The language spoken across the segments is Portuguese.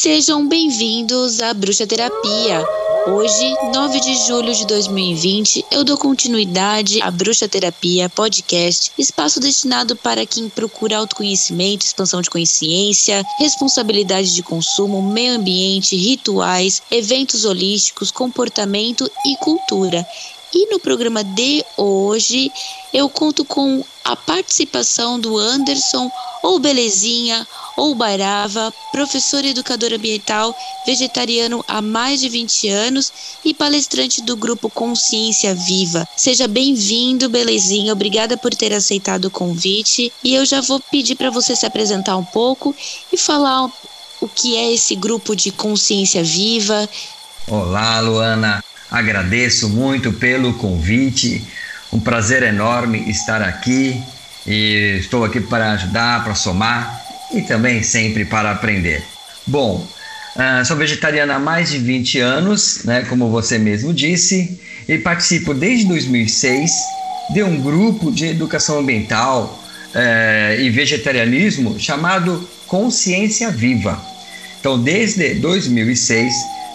Sejam bem-vindos à Bruxa Terapia. Hoje, 9 de julho de 2020, eu dou continuidade à Bruxa Terapia Podcast, espaço destinado para quem procura autoconhecimento, expansão de consciência, responsabilidade de consumo, meio ambiente, rituais, eventos holísticos, comportamento e cultura. E no programa de hoje, eu conto com a participação do Anderson ou Belezinha ou Barava, professor educador ambiental, vegetariano há mais de 20 anos e palestrante do grupo Consciência Viva. Seja bem-vindo, Belezinha. Obrigada por ter aceitado o convite. E eu já vou pedir para você se apresentar um pouco e falar o que é esse grupo de Consciência Viva. Olá, Luana. Agradeço muito pelo convite. Um prazer enorme estar aqui e estou aqui para ajudar, para somar e também sempre para aprender. Bom, uh, sou vegetariana há mais de 20 anos, né, como você mesmo disse, e participo desde 2006 de um grupo de educação ambiental uh, e vegetarianismo chamado Consciência Viva. Então, desde 2006,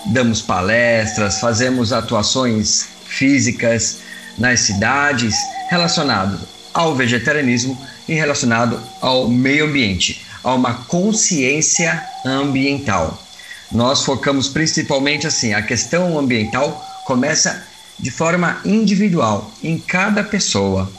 damos palestras, fazemos atuações físicas nas cidades relacionadas ao vegetarianismo e relacionado ao meio ambiente, a uma consciência ambiental. Nós focamos principalmente assim, a questão ambiental começa de forma individual em cada pessoa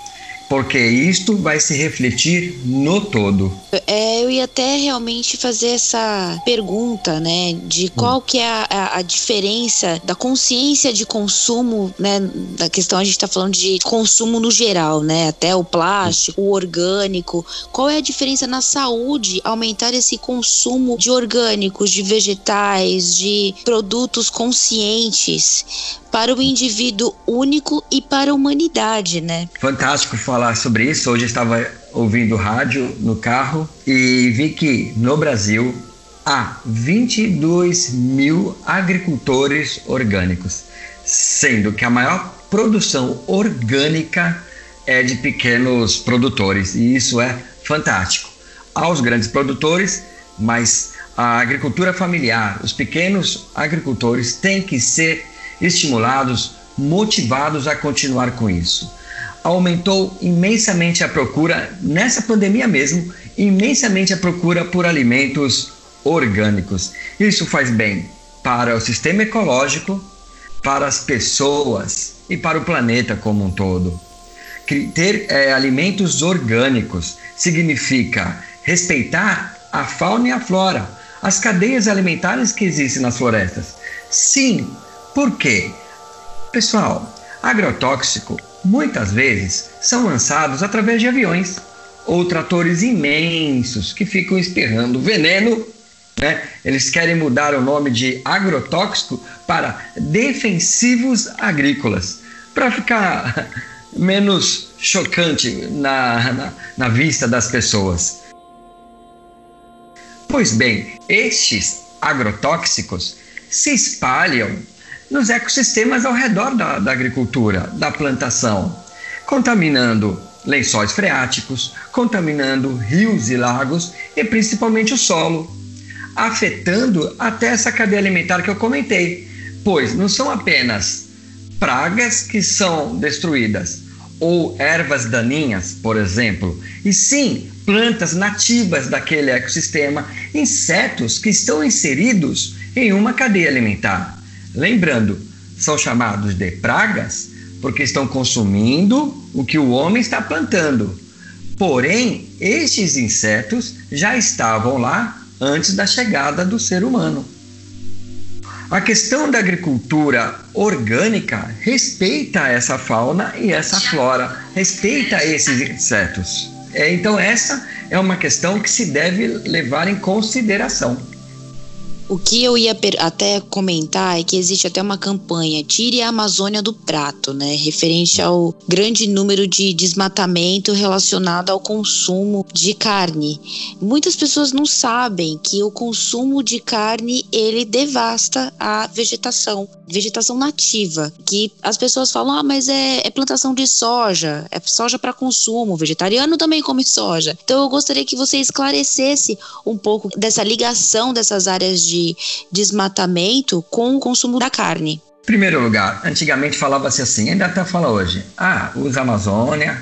porque isto vai se refletir no todo. É, eu ia até realmente fazer essa pergunta, né, de qual hum. que é a, a, diferença da consciência de consumo, né, da questão a gente está falando de consumo no geral, né, até o plástico, o orgânico, qual é a diferença na saúde aumentar esse consumo de orgânicos, de vegetais, de produtos conscientes para o indivíduo único e para a humanidade, né? Fantástico falar sobre isso. Hoje estava ouvindo rádio no carro e vi que no Brasil há 22 mil agricultores orgânicos, sendo que a maior produção orgânica é de pequenos produtores e isso é fantástico. Aos grandes produtores, mas a agricultura familiar, os pequenos agricultores têm que ser estimulados, motivados a continuar com isso. Aumentou imensamente a procura, nessa pandemia mesmo, imensamente a procura por alimentos orgânicos. Isso faz bem para o sistema ecológico, para as pessoas e para o planeta como um todo. Ter é, alimentos orgânicos significa respeitar a fauna e a flora, as cadeias alimentares que existem nas florestas. Sim, por quê? Pessoal, agrotóxico muitas vezes são lançados através de aviões ou tratores imensos que ficam espirrando veneno. Né? Eles querem mudar o nome de agrotóxico para defensivos agrícolas para ficar menos chocante na, na, na vista das pessoas. Pois bem, estes agrotóxicos se espalham nos ecossistemas ao redor da, da agricultura, da plantação, contaminando lençóis freáticos, contaminando rios e lagos e principalmente o solo, afetando até essa cadeia alimentar que eu comentei, pois não são apenas pragas que são destruídas ou ervas daninhas, por exemplo, e sim plantas nativas daquele ecossistema, insetos que estão inseridos em uma cadeia alimentar. Lembrando, são chamados de pragas porque estão consumindo o que o homem está plantando. Porém, estes insetos já estavam lá antes da chegada do ser humano. A questão da agricultura orgânica respeita essa fauna e essa flora, respeita esses insetos. É, então, essa é uma questão que se deve levar em consideração. O que eu ia até comentar é que existe até uma campanha Tire a Amazônia do Prato, né? Referente ao grande número de desmatamento relacionado ao consumo de carne. Muitas pessoas não sabem que o consumo de carne ele devasta a vegetação, vegetação nativa. Que as pessoas falam, ah, mas é, é plantação de soja, é soja para consumo. O vegetariano também come soja. Então eu gostaria que você esclarecesse um pouco dessa ligação dessas áreas de de desmatamento com o consumo da carne? Primeiro lugar, antigamente falava-se assim, ainda até fala hoje. Ah, usa Amazônia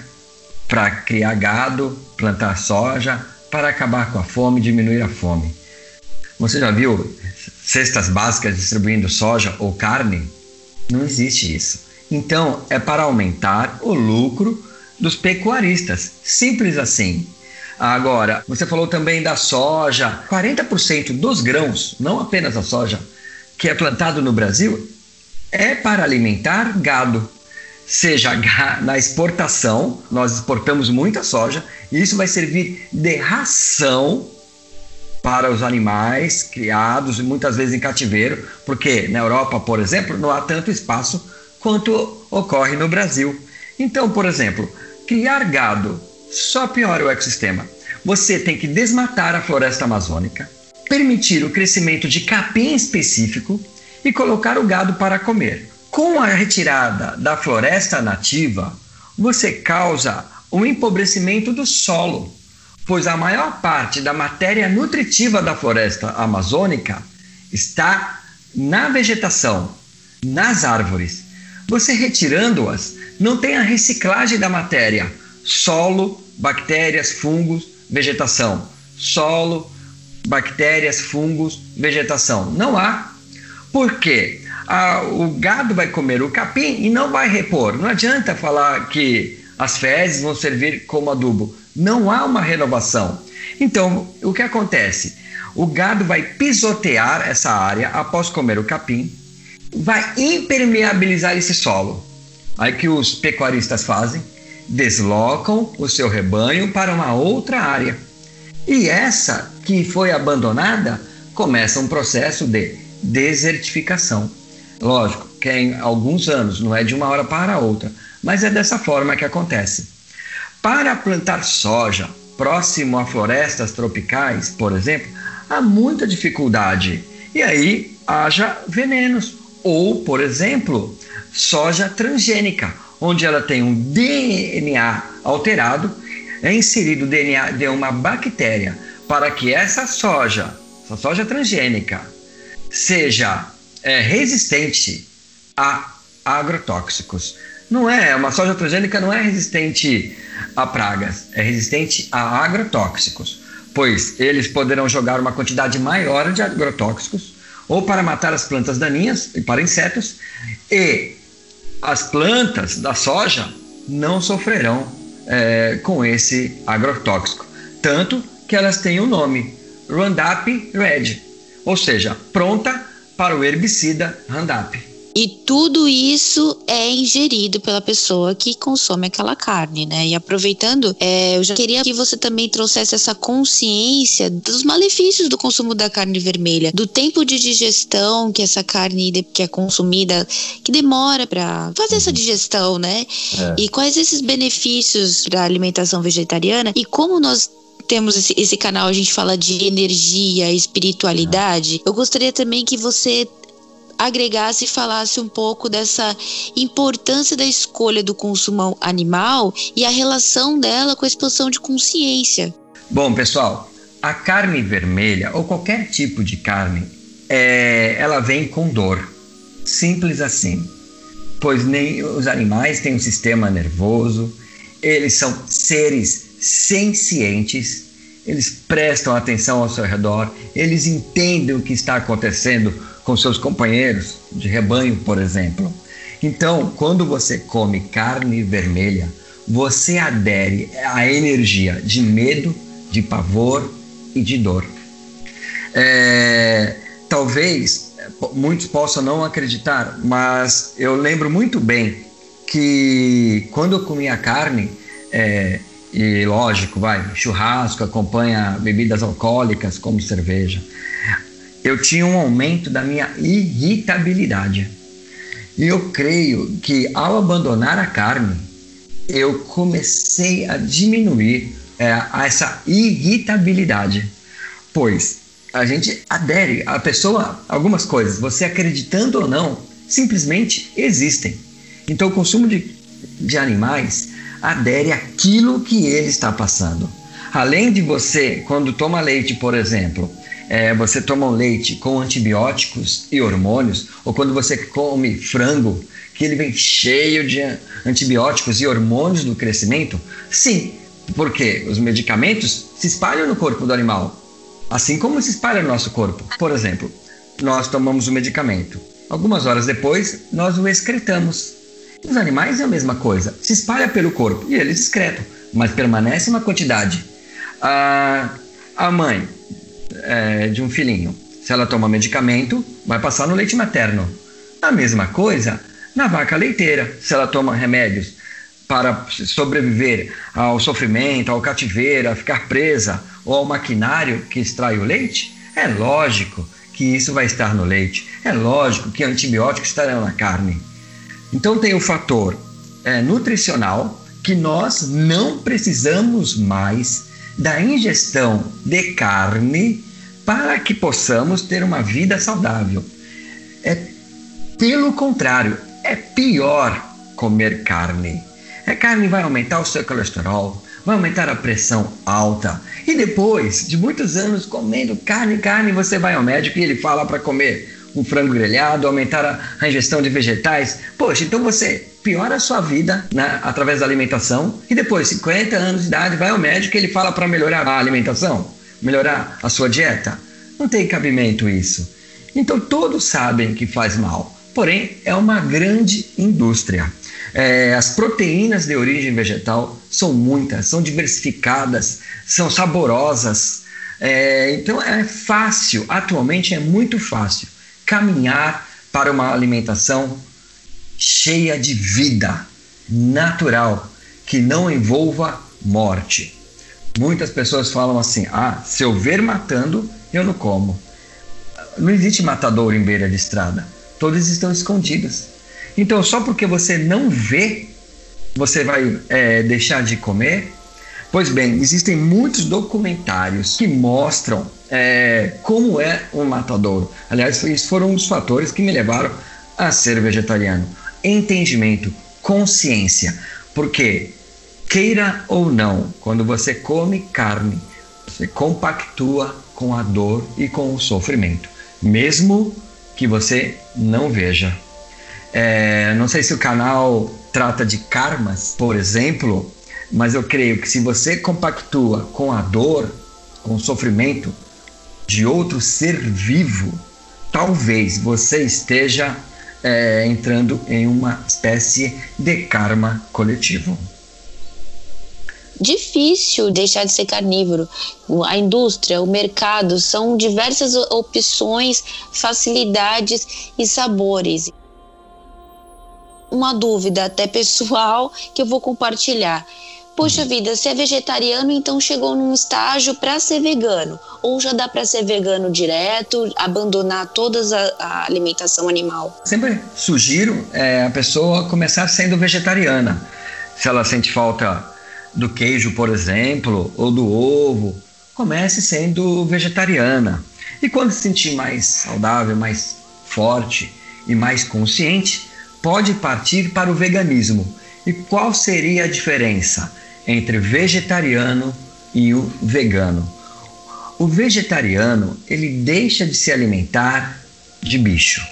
para criar gado, plantar soja, para acabar com a fome diminuir a fome. Você já viu cestas básicas distribuindo soja ou carne? Não existe isso. Então, é para aumentar o lucro dos pecuaristas. Simples assim. Agora, você falou também da soja. 40% dos grãos, não apenas a soja, que é plantado no Brasil, é para alimentar gado. Seja na exportação, nós exportamos muita soja, e isso vai servir de ração para os animais criados muitas vezes em cativeiro, porque na Europa, por exemplo, não há tanto espaço quanto ocorre no Brasil. Então, por exemplo, criar gado só piora o ecossistema. Você tem que desmatar a floresta amazônica, permitir o crescimento de capim específico e colocar o gado para comer. Com a retirada da floresta nativa, você causa um empobrecimento do solo, pois a maior parte da matéria nutritiva da floresta amazônica está na vegetação, nas árvores. Você retirando-as, não tem a reciclagem da matéria, solo, bactérias, fungos, vegetação. Solo, bactérias, fungos, vegetação. Não há porque ah, o gado vai comer o capim e não vai repor. Não adianta falar que as fezes vão servir como adubo. Não há uma renovação. Então, o que acontece? O gado vai pisotear essa área após comer o capim, vai impermeabilizar esse solo. Aí que os pecuaristas fazem, deslocam o seu rebanho para uma outra área. E essa que foi abandonada começa um processo de desertificação. Lógico que é em alguns anos, não é de uma hora para outra, mas é dessa forma que acontece. Para plantar soja próximo a florestas tropicais, por exemplo, há muita dificuldade e aí haja venenos. Ou, por exemplo, soja transgênica, onde ela tem um DNA alterado, é inserido o DNA de uma bactéria para que essa soja, essa soja transgênica, seja é, resistente a agrotóxicos. Não é, uma soja transgênica não é resistente a pragas, é resistente a agrotóxicos, pois eles poderão jogar uma quantidade maior de agrotóxicos ou para matar as plantas daninhas e para insetos, e as plantas da soja não sofrerão é, com esse agrotóxico, tanto que elas têm o nome Roundup Red, ou seja, pronta para o herbicida Roundup. E tudo isso é ingerido pela pessoa que consome aquela carne, né? E aproveitando, é, eu já queria que você também trouxesse essa consciência dos malefícios do consumo da carne vermelha, do tempo de digestão que essa carne que é consumida, que demora para fazer essa uhum. digestão, né? É. E quais esses benefícios da alimentação vegetariana e como nós temos esse, esse canal, a gente fala de energia, espiritualidade. Eu gostaria também que você agregasse e falasse um pouco dessa importância da escolha do consumo animal e a relação dela com a expansão de consciência. Bom, pessoal, a carne vermelha ou qualquer tipo de carne, é, ela vem com dor. Simples assim. Pois nem os animais têm um sistema nervoso, eles são seres sencientes, eles prestam atenção ao seu redor, eles entendem o que está acontecendo com seus companheiros de rebanho, por exemplo. Então, quando você come carne vermelha, você adere à energia de medo, de pavor e de dor. É, talvez muitos possam não acreditar, mas eu lembro muito bem que quando eu comia carne, é, e lógico, vai, churrasco acompanha bebidas alcoólicas como cerveja. Eu tinha um aumento da minha irritabilidade. E eu creio que ao abandonar a carne, eu comecei a diminuir é, essa irritabilidade. Pois a gente adere a pessoa algumas coisas, você acreditando ou não, simplesmente existem. Então o consumo de, de animais adere àquilo que ele está passando. Além de você, quando toma leite, por exemplo, é, você toma um leite com antibióticos e hormônios, ou quando você come frango, que ele vem cheio de antibióticos e hormônios do crescimento? Sim, porque os medicamentos se espalham no corpo do animal, assim como se espalha no nosso corpo. Por exemplo, nós tomamos o medicamento. Algumas horas depois, nós o excretamos. Os animais é a mesma coisa, se espalha pelo corpo e eles excretam, mas permanece uma quantidade. A, a mãe é, de um filhinho, se ela toma medicamento, vai passar no leite materno. A mesma coisa na vaca leiteira, se ela toma remédios para sobreviver ao sofrimento, ao cativeiro, a ficar presa ou ao maquinário que extrai o leite, é lógico que isso vai estar no leite. É lógico que antibióticos estarão na carne. Então tem o fator é, nutricional que nós não precisamos mais da ingestão de carne para que possamos ter uma vida saudável. É pelo contrário, é pior comer carne. A carne vai aumentar o seu colesterol, vai aumentar a pressão alta. E depois de muitos anos comendo carne, carne, você vai ao médico e ele fala para comer um frango grelhado, aumentar a, ingestão de vegetais. Poxa, então você piora a sua vida né, através da alimentação e depois, 50 anos de idade, vai ao médico e ele fala para melhorar a alimentação, melhorar a sua dieta. Não tem cabimento isso. Então todos sabem que faz mal, porém é uma grande indústria. É, as proteínas de origem vegetal são muitas, são diversificadas, são saborosas. É, então é fácil, atualmente é muito fácil caminhar para uma alimentação cheia de vida, natural, que não envolva morte. Muitas pessoas falam assim: ah, se eu ver matando, eu não como. Não existe matador em beira de estrada, todos estão escondidos. Então, só porque você não vê, você vai é, deixar de comer? Pois bem, existem muitos documentários que mostram é, como é um matadouro. Aliás, isso foram um dos fatores que me levaram a ser vegetariano. Entendimento, consciência. Porque, queira ou não, quando você come carne, você compactua com a dor e com o sofrimento, mesmo que você não veja. É, não sei se o canal trata de karmas, por exemplo, mas eu creio que se você compactua com a dor, com o sofrimento de outro ser vivo, talvez você esteja é, entrando em uma espécie de karma coletivo difícil deixar de ser carnívoro. A indústria, o mercado, são diversas opções, facilidades e sabores uma dúvida até pessoal que eu vou compartilhar. Poxa vida, se é vegetariano, então chegou num estágio para ser vegano. Ou já dá para ser vegano direto, abandonar toda a, alimentação animal? Sempre sugiro é, a pessoa começar sendo vegetariana. Se ela sente falta do queijo, por exemplo, ou do ovo, comece sendo vegetariana. E quando se sentir mais saudável, mais forte e mais consciente, pode partir para o veganismo. E qual seria a diferença entre vegetariano e o vegano? O vegetariano, ele deixa de se alimentar de bicho,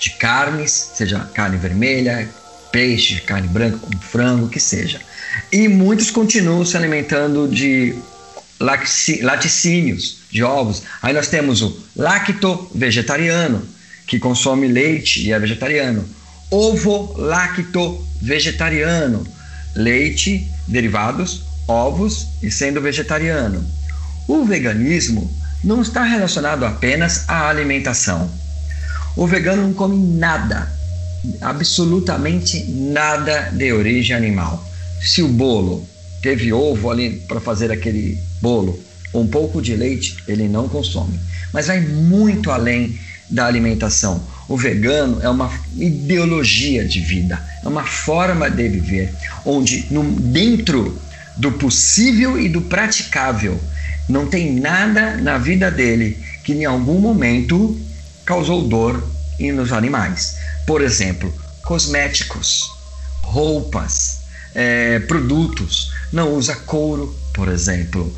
de carnes, seja carne vermelha, peixe, carne branca, como frango, que seja. E muitos continuam se alimentando de laticínios, de ovos. Aí nós temos o lacto vegetariano, que consome leite e é vegetariano ovo-lacto vegetariano, leite, derivados, ovos e sendo vegetariano. O veganismo não está relacionado apenas à alimentação. O vegano não come nada, absolutamente nada de origem animal. Se o bolo teve ovo ali para fazer aquele bolo, um pouco de leite, ele não consome. Mas vai muito além da alimentação. O vegano é uma ideologia de vida, é uma forma de viver, onde no, dentro do possível e do praticável não tem nada na vida dele que em algum momento causou dor nos animais. Por exemplo, cosméticos, roupas, é, produtos. Não usa couro, por exemplo,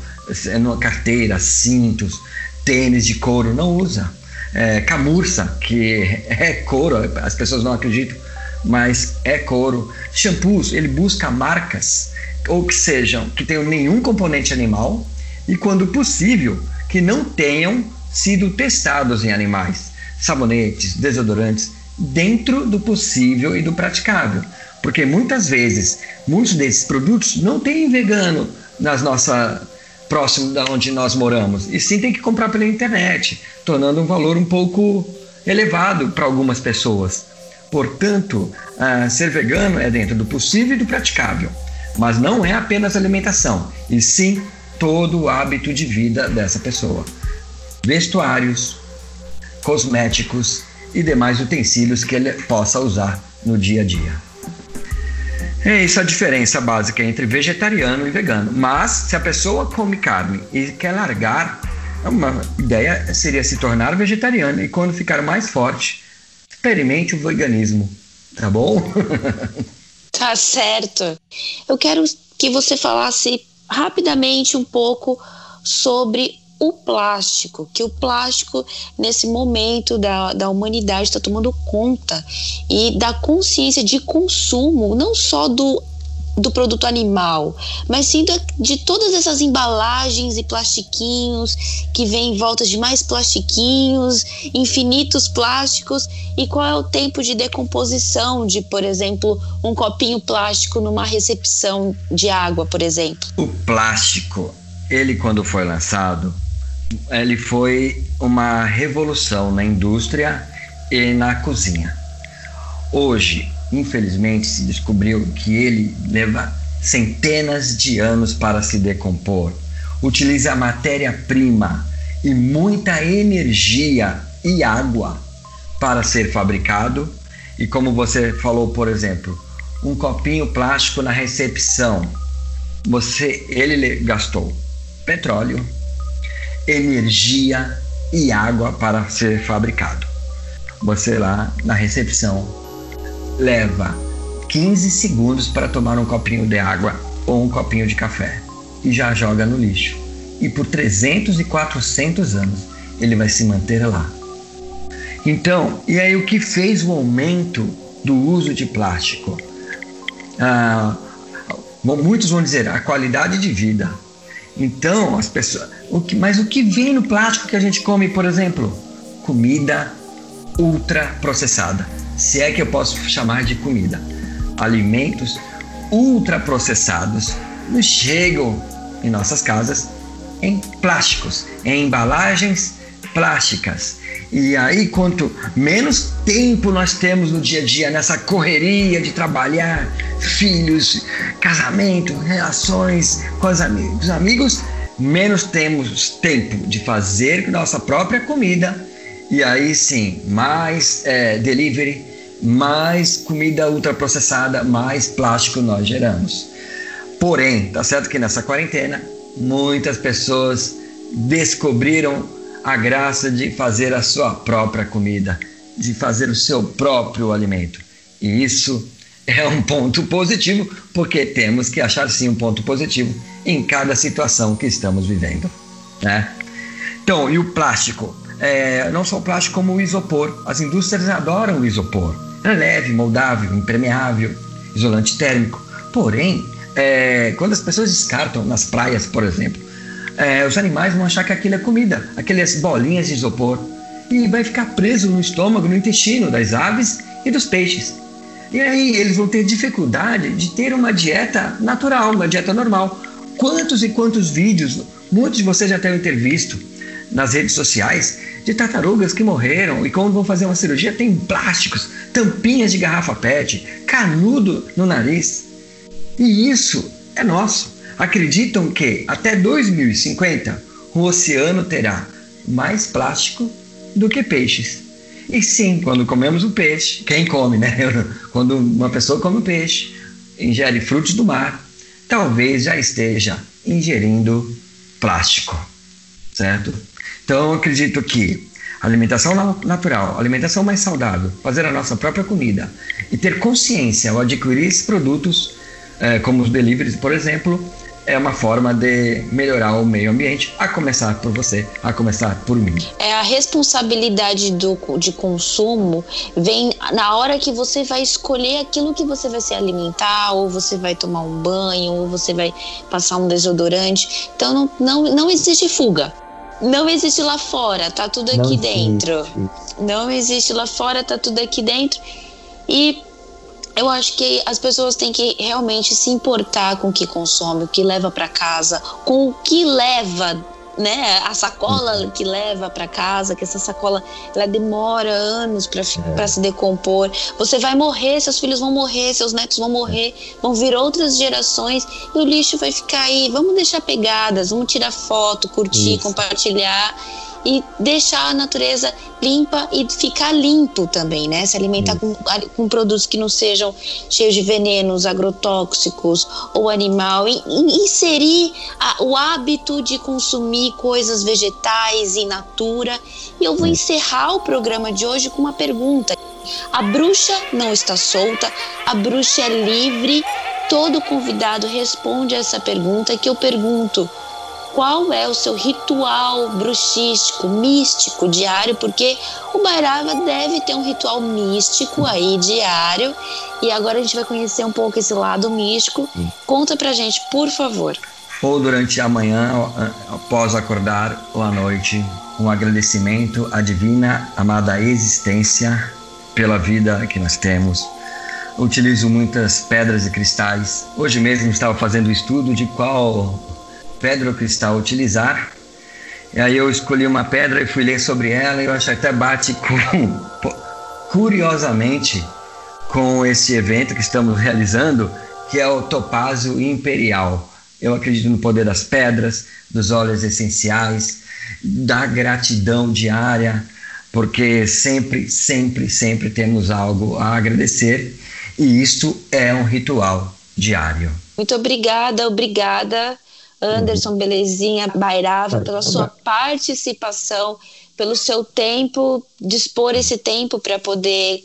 é, numa carteira, cintos, tênis de couro, não usa. É, camurça, que é couro, as pessoas não acreditam, mas é couro. Shampoos, ele busca marcas ou que sejam que tenham nenhum componente animal e, quando possível, que não tenham sido testados em animais. Sabonetes, desodorantes, dentro do possível e do praticável. Porque muitas vezes, muitos desses produtos não têm vegano nas nossas próximo da onde nós moramos. E sim tem que comprar pela internet, tornando um valor um pouco elevado para algumas pessoas. Portanto, uh, ser vegano é dentro do possível e do praticável, mas não é apenas alimentação, e sim todo o hábito de vida dessa pessoa. Vestuários, cosméticos e demais utensílios que ele possa usar no dia a dia. É isso a diferença básica entre vegetariano e vegano. Mas se a pessoa come carne e quer largar, uma ideia seria se tornar vegetariano e quando ficar mais forte, experimente o veganismo, tá bom? tá certo. Eu quero que você falasse rapidamente um pouco sobre o plástico, que o plástico, nesse momento da, da humanidade, está tomando conta e da consciência de consumo, não só do do produto animal, mas sim de, de todas essas embalagens e plastiquinhos que vêm em volta de mais plastiquinhos, infinitos plásticos e qual é o tempo de decomposição de, por exemplo, um copinho plástico numa recepção de água, por exemplo. O plástico, ele quando foi lançado, ele foi uma revolução na indústria e na cozinha. Hoje, infelizmente, se descobriu que ele leva centenas de anos para se decompor. Utiliza matéria-prima e muita energia e água para ser fabricado. E como você falou, por exemplo, um copinho plástico na recepção, você ele gastou petróleo, energia e água para ser fabricado. Você lá na recepção leva 15 segundos para tomar um copinho de água ou um copinho de café e já joga no lixo. E por 300 e 400 anos ele vai se manter lá. Então, e aí o que fez o aumento do uso de plástico? Ah, muitos vão dizer a qualidade de vida. Então, as pessoas. O que, mas o que vem no plástico que a gente come, por exemplo? Comida ultra processada. Se é que eu posso chamar de comida. Alimentos ultra processados nos chegam em nossas casas em plásticos, em embalagens plásticas. E aí, quanto menos tempo nós temos no dia a dia nessa correria de trabalhar, filhos, casamento, relações com os amigos, amigos, menos temos tempo de fazer nossa própria comida. E aí sim, mais é, delivery, mais comida ultraprocessada, mais plástico nós geramos. Porém, tá certo que nessa quarentena muitas pessoas descobriram a graça de fazer a sua própria comida, de fazer o seu próprio alimento. E isso é um ponto positivo, porque temos que achar sim um ponto positivo em cada situação que estamos vivendo. Né? Então, e o plástico? É, não só o plástico, como o isopor. As indústrias adoram o isopor. É leve, moldável, impermeável, isolante térmico. Porém, é, quando as pessoas descartam nas praias, por exemplo, é, os animais vão achar que aquilo é comida, aquelas bolinhas de isopor, e vai ficar preso no estômago, no intestino das aves e dos peixes. E aí eles vão ter dificuldade de ter uma dieta natural, uma dieta normal. Quantos e quantos vídeos, muitos de vocês já devem ter visto nas redes sociais, de tartarugas que morreram e quando vão fazer uma cirurgia tem plásticos, tampinhas de garrafa PET, canudo no nariz. E isso é nosso acreditam que até 2050 o oceano terá mais plástico do que peixes. E sim, quando comemos o peixe, quem come, né? Quando uma pessoa come o peixe, ingere frutos do mar, talvez já esteja ingerindo plástico, certo? Então, eu acredito que alimentação natural, alimentação mais saudável, fazer a nossa própria comida e ter consciência ao adquirir esses produtos, eh, como os deliveries, por exemplo, é uma forma de melhorar o meio ambiente, a começar por você, a começar por mim. É a responsabilidade do, de consumo vem na hora que você vai escolher aquilo que você vai se alimentar, ou você vai tomar um banho, ou você vai passar um desodorante. Então não, não, não existe fuga. Não existe lá fora, tá tudo aqui não dentro. Existe. Não existe lá fora, tá tudo aqui dentro. E eu acho que as pessoas têm que realmente se importar com o que consome, o que leva para casa, com o que leva né, a sacola uhum. que leva para casa, que essa sacola ela demora anos para é. se decompor. Você vai morrer, seus filhos vão morrer, seus netos vão morrer, é. vão vir outras gerações e o lixo vai ficar aí. Vamos deixar pegadas, vamos tirar foto, curtir, Isso. compartilhar e deixar a natureza limpa e ficar limpo também, né? Se alimentar com, com, produtos que não sejam cheios de venenos, agrotóxicos ou animal. E, e inserir a, o hábito de consumir coisas vegetais e natura. E eu vou encerrar o programa de hoje com uma pergunta. A bruxa não está solta, a bruxa é livre. Todo convidado responde a essa pergunta que eu pergunto qual é o seu ritual bruxístico, místico, diário, porque o Bairava deve ter um ritual místico aí diário. E agora a gente vai conhecer um pouco esse lado místico. Conta pra gente, por favor. Ou durante a manhã, após acordar, ou à noite, um agradecimento à divina amada existência pela vida que nós temos. Utilizo muitas pedras e cristais. Hoje mesmo estava fazendo o estudo de qual pedra cristal utilizar. E aí eu escolhi uma pedra e fui ler sobre ela e eu acho que até bate com, curiosamente com esse evento que estamos realizando, que é o topázio imperial. Eu acredito no poder das pedras, dos óleos essenciais, da gratidão diária, porque sempre, sempre, sempre temos algo a agradecer e isto é um ritual diário. Muito obrigada, obrigada Anderson Belezinha Bairava, pela sua participação, pelo seu tempo, dispor esse tempo para poder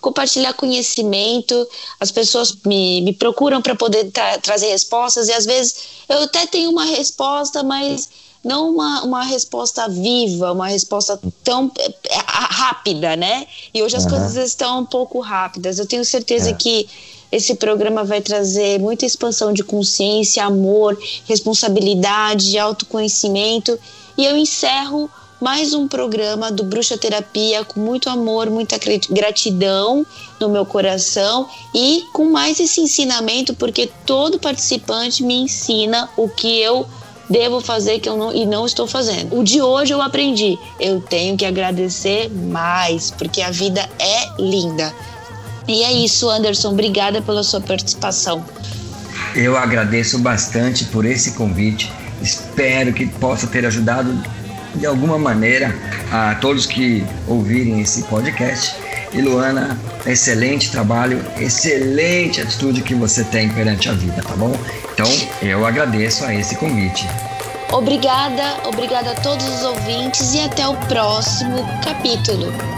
compartilhar conhecimento. As pessoas me, me procuram para poder tra trazer respostas e às vezes eu até tenho uma resposta, mas não uma, uma resposta viva, uma resposta tão é, rápida, né? E hoje as uhum. coisas estão um pouco rápidas. Eu tenho certeza é. que esse programa vai trazer muita expansão de consciência, amor, responsabilidade, autoconhecimento. E eu encerro mais um programa do Bruxa Terapia com muito amor, muita gratidão no meu coração e com mais esse ensinamento, porque todo participante me ensina o que eu devo fazer que eu não, e não estou fazendo. O de hoje eu aprendi. Eu tenho que agradecer mais, porque a vida é linda. E é isso, Anderson. Obrigada pela sua participação. Eu agradeço bastante por esse convite. Espero que possa ter ajudado de alguma maneira a todos que ouvirem esse podcast. E Luana, excelente trabalho, excelente atitude que você tem perante a vida, tá bom? Então, eu agradeço a esse convite. Obrigada, obrigada a todos os ouvintes e até o próximo capítulo.